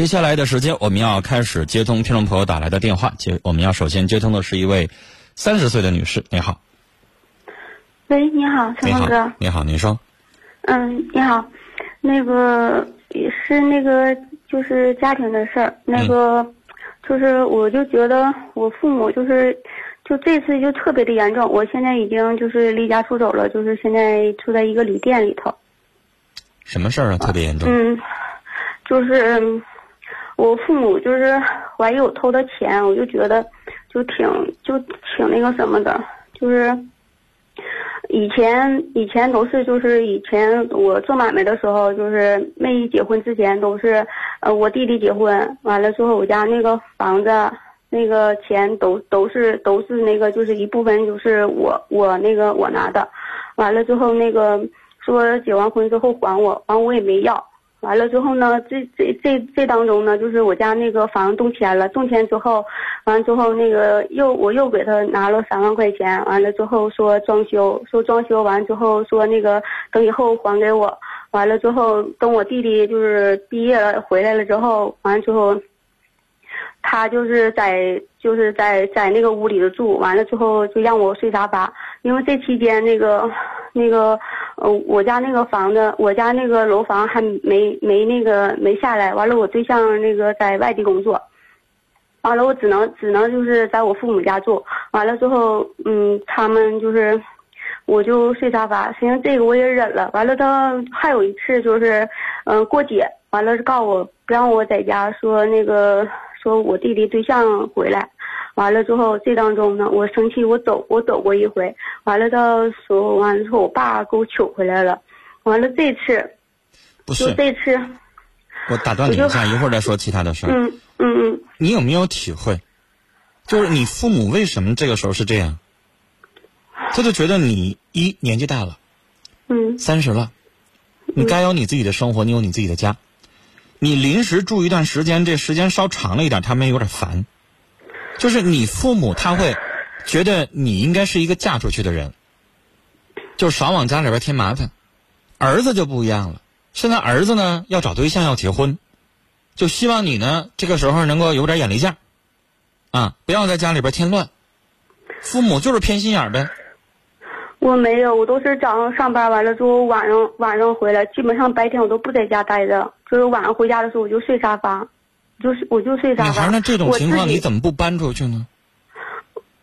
接下来的时间，我们要开始接通听众朋友打来的电话。接，我们要首先接通的是一位三十岁的女士，你好。喂，你好，陈峰哥。你好，您说。嗯，你好，那个是那个就是家庭的事儿，那个就是我就觉得我父母就是就这次就特别的严重，我现在已经就是离家出走了，就是现在住在一个旅店里头。什么事儿啊？特别严重。嗯，就是。我父母就是怀疑我偷的钱，我就觉得就挺就挺那个什么的，就是以前以前都是就是以前我做买卖的时候，就是没结婚之前都是呃我弟弟结婚完了之后，我家那个房子那个钱都都是都是那个就是一部分就是我我那个我拿的，完了之后那个说结完婚之后还我，完我也没要。完了之后呢，这这这这当中呢，就是我家那个房动迁了，动迁之后，完了之后那个又我又给他拿了三万块钱，完了之后说装修，说装修完之后说那个等以后还给我，完了之后等我弟弟就是毕业了回来了之后，完了之后，他就是在就是在在那个屋里头住，完了之后就让我睡沙发，因为这期间那个那个。呃，我家那个房子，我家那个楼房还没没那个没下来。完了，我对象那个在外地工作，完了我只能只能就是在我父母家住。完了之后，嗯，他们就是，我就睡沙发。实际上这个我也忍了。完了，他还有一次就是，嗯，过节，完了告诉我不让我在家，说那个说我弟弟对象回来。完了之后，这当中呢，我生气，我走，我走过一回。完了到说完了之后，我爸给我取回来了。完了这次，不是这次，我打断你一下，一会儿再说其他的事儿。嗯嗯嗯。你有没有体会，就是你父母为什么这个时候是这样？他就觉得你一年纪大了，嗯，三十了，你该有你自己的生活，你有你自己的家。你临时住一段时间，这时间稍长了一点，他们有点烦。就是你父母他会觉得你应该是一个嫁出去的人，就少往家里边添麻烦。儿子就不一样了，现在儿子呢要找对象要结婚，就希望你呢这个时候能够有点眼力见啊，不要在家里边添乱。父母就是偏心眼呗。我没有，我都是早上上班完了之后晚上晚上回来，基本上白天我都不在家待着，就是晚上回家的时候我就睡沙发。就是我就睡沙发。女孩那这种情况你怎么不搬出去呢？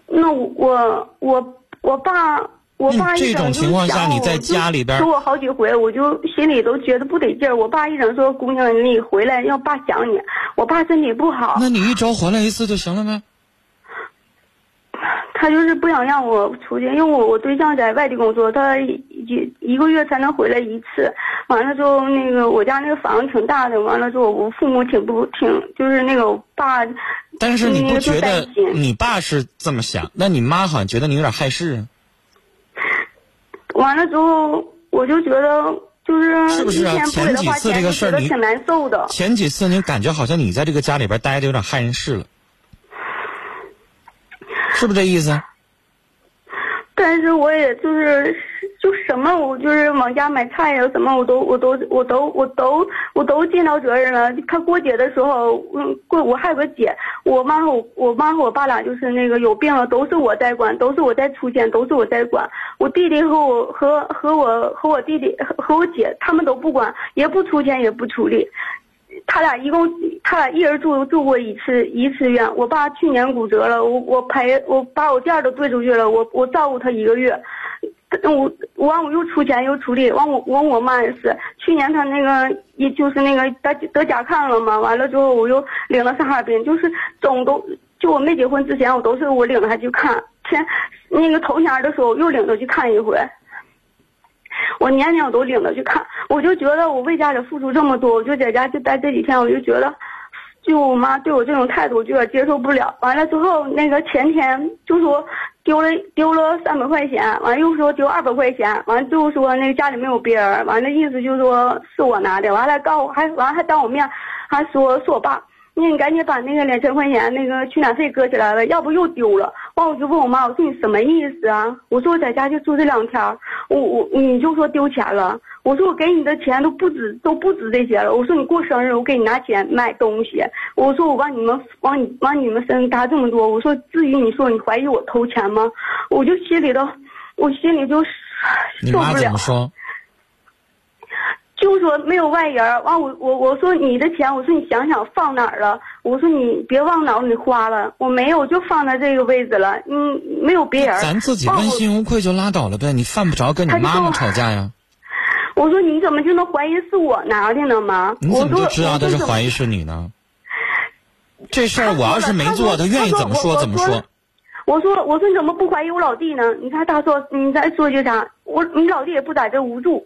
那我我我爸我爸这种情况下你在家里边说我好几回，我就心里都觉得不得劲儿。我爸一整说姑娘你回来要爸想你，我爸身体不好。那你一周回来一次就行了呗。他就是不想让我出去，因为我我对象在外地工作，他一一个月才能回来一次。完了之后，那个我家那个房子挺大的，完了之后我父母挺不挺，就是那个我爸。但是你不觉得你爸是这么想？那你妈好像觉得你有点害事啊。完了之后，我就觉得就是是不是啊？前几次这个事儿你挺难受的。前几次你感觉好像你在这个家里边待着有点害人事了。是不是这意思？但是我也就是就什么，我就是往家买菜呀，什么我都我都我都我都我都尽到责任了。他过节的时候，嗯，过我还有个姐，我妈和我我妈和我爸俩就是那个有病了，都是我在管，都是我在出钱，都是我在管。我弟弟和我和和我和我弟弟和我姐他们都不管，也不出钱，也不出力。他俩一共，他俩一人住住过一次一次院。我爸去年骨折了，我我赔我把我店都兑出去了，我我照顾他一个月。我我完我又出钱又出力，完我我我妈也是，去年他那个也就是那个得得甲亢了嘛，完了之后我又领了上哈尔滨，就是总都就我没结婚之前，我都是我领着他去看，前那个头年的时候又领他去看一回。我年年我都领着去看，我就觉得我为家里付出这么多，我就在家就待这几天，我就觉得，就我妈对我这种态度，就有点接受不了。完了之后，那个前天就说丢了丢了三百块钱，完了又说丢二百块钱，完了就说那个家里没有别人，完了意思就说是我拿的，完了告我还完了还当我面还说是我爸，你赶紧把那个两千块钱那个取暖费搁起来了，要不又丢了。完我就问我妈，我说你什么意思啊？我说我在家就住这两天，我我你就说丢钱了。我说我给你的钱都不止都不止这些了。我说你过生日我给你拿钱买东西。我说我往你们往你往你们身上搭这么多。我说至于你说你怀疑我偷钱吗？我就心里头，我心里就受不了。就说没有外人，完我我我说你的钱，我说你想想放哪儿了？我说你别往脑子里花了，我没有，就放在这个位置了。嗯，没有别人。咱自己问心无愧就拉倒了呗，你犯不着跟你妈妈吵架呀。我说你怎么就能怀疑是我拿的呢吗？你怎么就知道他是怀疑是你呢？这事儿我要是没做，他愿意怎么说怎么说。我说我说你怎么不怀疑我老弟呢？你看他说你再说句啥？我你老弟也不在这无助。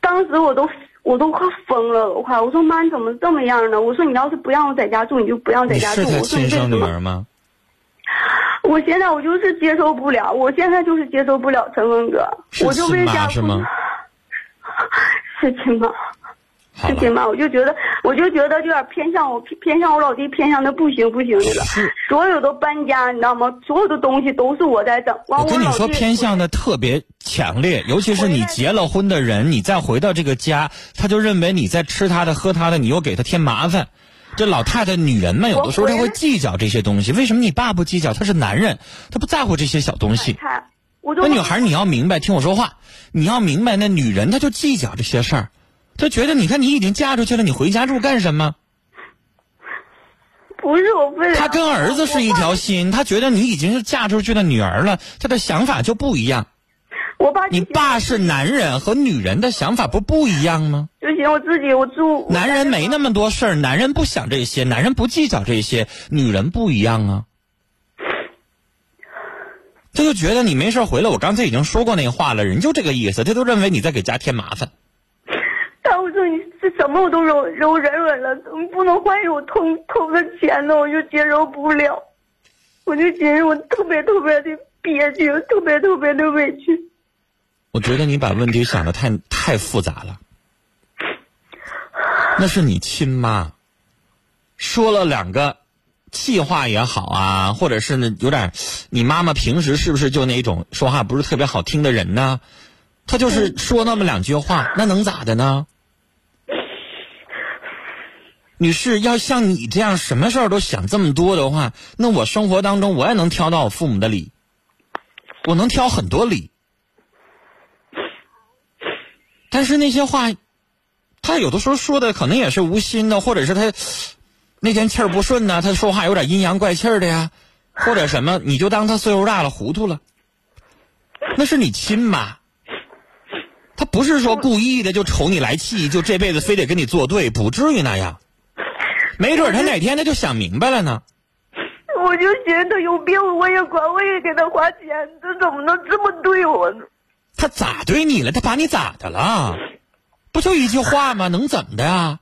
当时我都我都快疯了，我快我说妈你怎么这么样呢？我说你要是不让我在家住，你就不让在家住。我说亲生女儿吗？我现在我就是接受不了，我现在就是接受不了陈峰哥，我就为家是吗？是亲妈，是亲妈，我就觉得，我就觉得有点偏向我，偏向我老弟，偏向的不行不行的了。所有的搬家，你知道吗？所有的东西都是我在整。我跟你说，偏向的特别强烈，尤其是你结了婚的人，你再回到这个家，他就认为你在吃他的、喝他的，你又给他添麻烦。这老太太、女人们有的时候她会计较这些东西。为什么你爸不计较？他是男人，他不在乎这些小东西。那女孩，你要明白，听我说话。你要明白，那女人她就计较这些事儿，她觉得，你看你已经嫁出去了，你回家住干什么？不是我非。她跟儿子是一条心，他觉得你已经是嫁出去的女儿了，他的想法就不一样。我爸。你爸是男人和女人的想法不不一样吗？就行，我自己我住。男人没那么多事儿，男人不想这些，男人不计较这些，女人不一样啊。他就觉得你没事回来，我刚才已经说过那话了，人就这个意思，他都认为你在给家添麻烦。但我说你这什么我都容容忍忍了，怎么不能怀疑我偷偷的钱呢，我就接受不了，我就觉得我特别特别的憋屈，特别特别的委屈。我觉得你把问题想的太太复杂了，那是你亲妈说了两个。气话也好啊，或者是呢，有点，你妈妈平时是不是就那种说话不是特别好听的人呢？她就是说那么两句话，那能咋的呢？女士，要像你这样什么事儿都想这么多的话，那我生活当中我也能挑到我父母的理，我能挑很多理。但是那些话，他有的时候说的可能也是无心的，或者是他。那天气儿不顺呢，他说话有点阴阳怪气的呀，或者什么，你就当他岁数大了糊涂了。那是你亲妈，他不是说故意的就瞅你来气，就这辈子非得跟你作对，不至于那样。没准他哪天他就想明白了呢。我就觉得他有病，我也管，我也给他花钱，他怎么能这么对我呢？他咋对你了？他把你咋的了？不就一句话吗？能怎么的呀？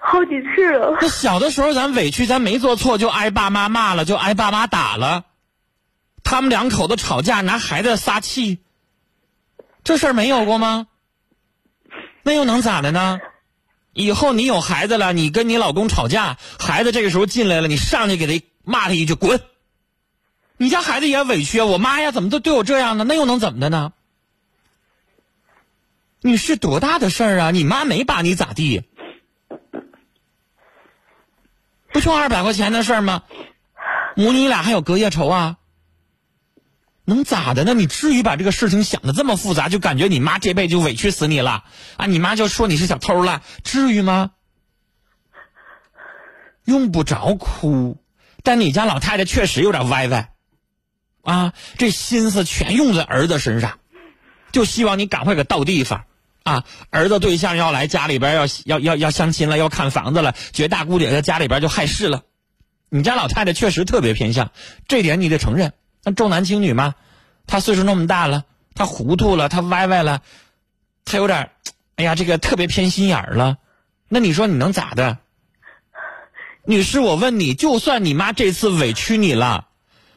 好几次了。那小的时候咱委屈，咱没做错就挨爸妈骂了，就挨爸妈打了。他们两口子吵架拿孩子撒气，这事儿没有过吗？那又能咋的呢？以后你有孩子了，你跟你老公吵架，孩子这个时候进来了，你上去给他骂他一句滚。你家孩子也委屈啊，我妈呀，怎么都对我这样呢？那又能怎么的呢？你是多大的事儿啊？你妈没把你咋地？不就二百块钱的事儿吗？母女俩还有隔夜仇啊？能咋的呢？你至于把这个事情想的这么复杂，就感觉你妈这辈子就委屈死你了啊？你妈就说你是小偷了，至于吗？用不着哭，但你家老太太确实有点歪歪，啊，这心思全用在儿子身上，就希望你赶快给到地方。啊，儿子对象要来家里边要要要要相亲了，要看房子了，觉大姑姐在家里边就害事了。你家老太太确实特别偏向，这点你得承认。那重男轻女嘛，她岁数那么大了，她糊涂了，她歪歪了，她有点，哎呀，这个特别偏心眼了。那你说你能咋的？女士，我问你，就算你妈这次委屈你了，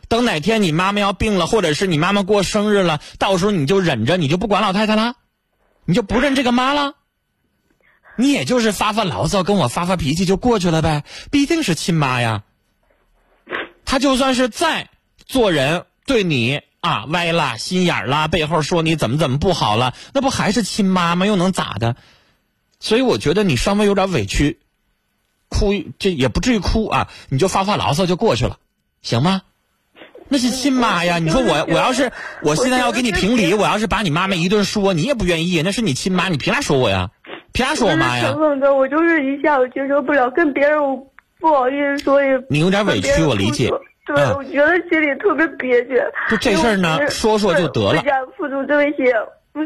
等哪天你妈妈要病了，或者是你妈妈过生日了，到时候你就忍着，你就不管老太太了？你就不认这个妈了？你也就是发发牢骚，跟我发发脾气就过去了呗，毕竟是亲妈呀。她就算是再做人对你啊歪了心眼儿啦，背后说你怎么怎么不好了，那不还是亲妈吗？又能咋的？所以我觉得你稍微有点委屈，哭这也不至于哭啊，你就发发牢骚就过去了，行吗？那是亲妈呀！你说我我要是我现在要给你评理，我要是把你妈妈一顿说，你也不愿意。那是你亲妈，你凭啥说我呀？凭啥说我妈呀？的，我就是一下我接受不了，跟别人我不好意思说也。你有点委屈，我理解。对，我觉得心里特别憋屈。就这事儿呢，说说就得了。回家付出这些，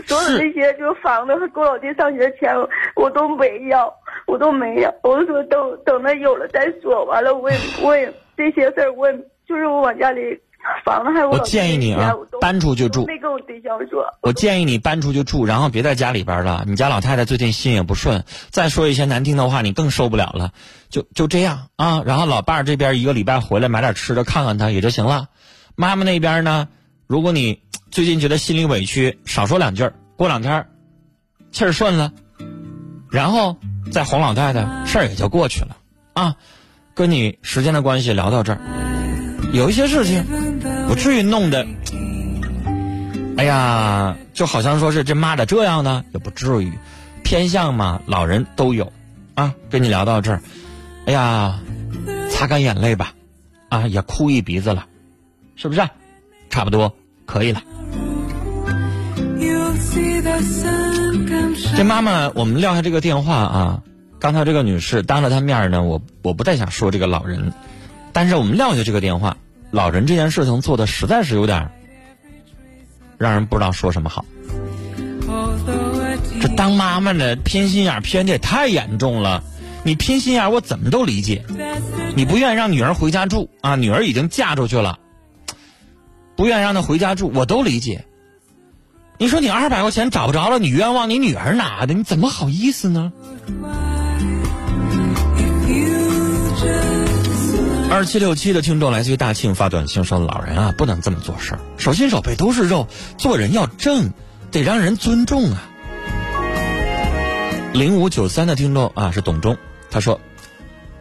所有这些就是房子和给我老弟上学钱，我都没要，我都没要。我说等等他有了再说。完了，我也我也这些事儿，我也就是我往家里。房子还我建议你啊，搬出去住。没跟我对象说。我建议你搬出去住，然后别在家里边了。你家老太太最近心也不顺，再说一些难听的话，你更受不了了。就就这样啊，然后老伴儿这边一个礼拜回来买点吃的，看看他也就行了。妈妈那边呢，如果你最近觉得心里委屈，少说两句，过两天气儿顺了，然后再哄老太太，事儿也就过去了啊。跟你时间的关系聊到这儿，有一些事情。不至于弄得，哎呀，就好像说是这妈的这样呢，也不至于，偏向嘛，老人都有，啊，跟你聊到这儿，哎呀，擦干眼泪吧，啊，也哭一鼻子了，是不是？差不多可以了。这妈妈，我们撂下这个电话啊，刚才这个女士当着她面呢，我我不太想说这个老人，但是我们撂下这个电话。老人这件事情做的实在是有点让人不知道说什么好。这当妈妈的偏心眼偏的也太严重了。你偏心眼我怎么都理解。你不愿意让女儿回家住啊，女儿已经嫁出去了，不愿意让她回家住，我都理解。你说你二百块钱找不着了，你冤枉你女儿拿的，你怎么好意思呢？二七六七的听众来自于大庆发短信说：“老人啊，不能这么做事儿，手心手背都是肉，做人要正，得让人尊重啊。”零五九三的听众啊是董忠，他说：“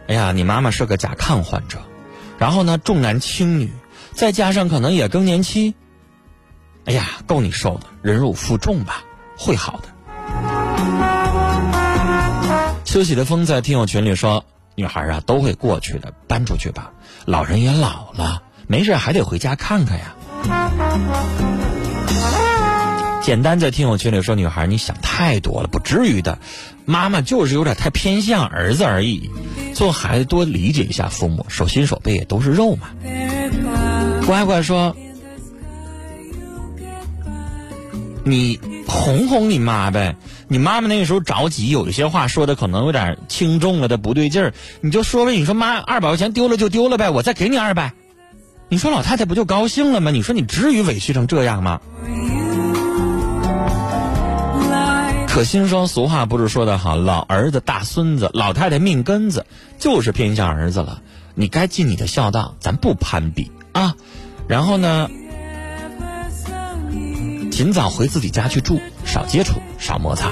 哎呀，你妈妈是个甲亢患者，然后呢重男轻女，再加上可能也更年期，哎呀够你受的，忍辱负重吧，会好的。”休息的风在听友群里说。女孩啊，都会过去的，搬出去吧。老人也老了，没事还得回家看看呀。简单在听友群里说，女孩你想太多了，不至于的。妈妈就是有点太偏向儿子而已。做孩子多理解一下父母，手心手背也都是肉嘛。乖乖说，你哄哄你妈呗。你妈妈那个时候着急，有一些话说的可能有点轻重了的不对劲儿，你就说呗，你说妈，二百块钱丢了就丢了呗，我再给你二百，你说老太太不就高兴了吗？你说你至于委屈成这样吗？可心说，俗话不是说的好，老儿子大孙子，老太太命根子就是偏向儿子了，你该尽你的孝道，咱不攀比啊，然后呢？尽早回自己家去住，少接触，少摩擦。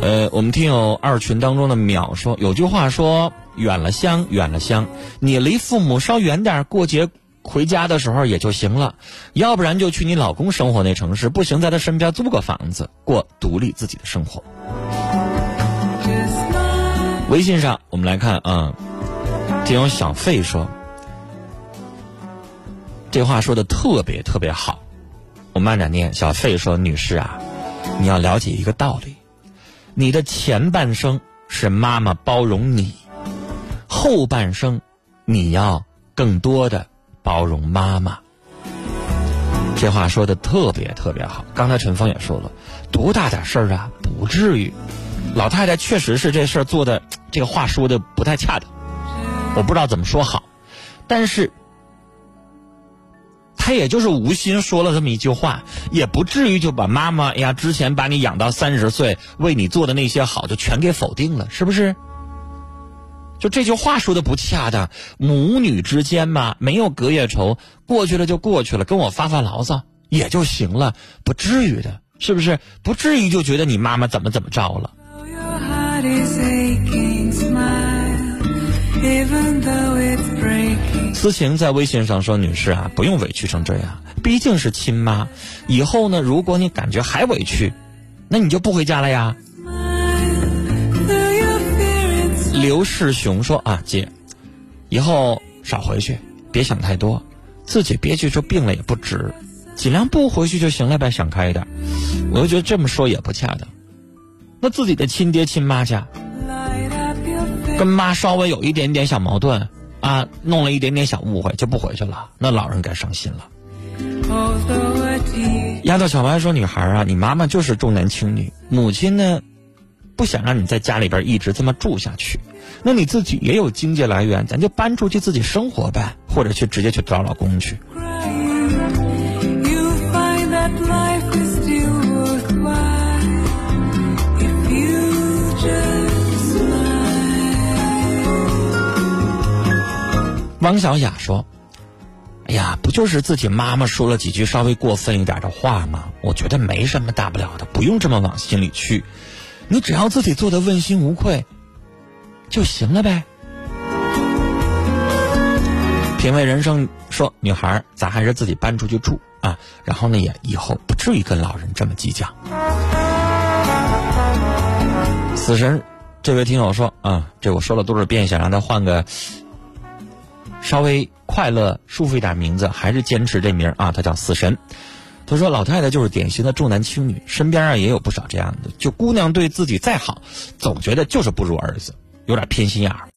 呃，我们听友二群当中的淼说，有句话说，远了乡，远了乡，你离父母稍远点，过节回家的时候也就行了。要不然就去你老公生活那城市，不行在他身边租个房子，过独立自己的生活。微信上我们来看啊，听友小费说。这话说的特别特别好，我慢点念。小费说：“女士啊，你要了解一个道理，你的前半生是妈妈包容你，后半生你要更多的包容妈妈。”这话说的特别特别好。刚才陈峰也说了，多大点事儿啊，不至于。老太太确实是这事儿做的，这个话说的不太恰当，我不知道怎么说好，但是。他也就是无心说了这么一句话，也不至于就把妈妈呀之前把你养到三十岁为你做的那些好就全给否定了，是不是？就这句话说的不恰当，母女之间嘛，没有隔夜仇，过去了就过去了，跟我发发牢骚也就行了，不至于的。是不是？不至于就觉得你妈妈怎么怎么着了。思晴在微信上说：“女士啊，不用委屈成这样，毕竟是亲妈。以后呢，如果你感觉还委屈，那你就不回家了呀。”刘世雄说：“啊，姐，以后少回去，别想太多，自己憋屈着病了也不值，尽量不回去就行了呗，想开一点。”我就觉得这么说也不恰当。那自己的亲爹亲妈家，跟妈稍微有一点点小矛盾啊，弄了一点点小误会就不回去了，那老人该伤心了。丫头小白说：“女孩啊，你妈妈就是重男轻女，母亲呢，不想让你在家里边一直这么住下去。那你自己也有经济来源，咱就搬出去自己生活呗，或者去直接去找老公去。”王小雅说：“哎呀，不就是自己妈妈说了几句稍微过分一点的话吗？我觉得没什么大不了的，不用这么往心里去。你只要自己做的问心无愧就行了呗。”品味人生说：“女孩，咱还是自己搬出去住啊，然后呢，也以后不至于跟老人这么计较。”死神，这位听友说：“啊，这我说了多少遍，想让他换个。”稍微快乐、舒服一点名字，还是坚持这名啊？他叫死神。他说：“老太太就是典型的重男轻女，身边啊也有不少这样的。就姑娘对自己再好，总觉得就是不如儿子，有点偏心眼儿。”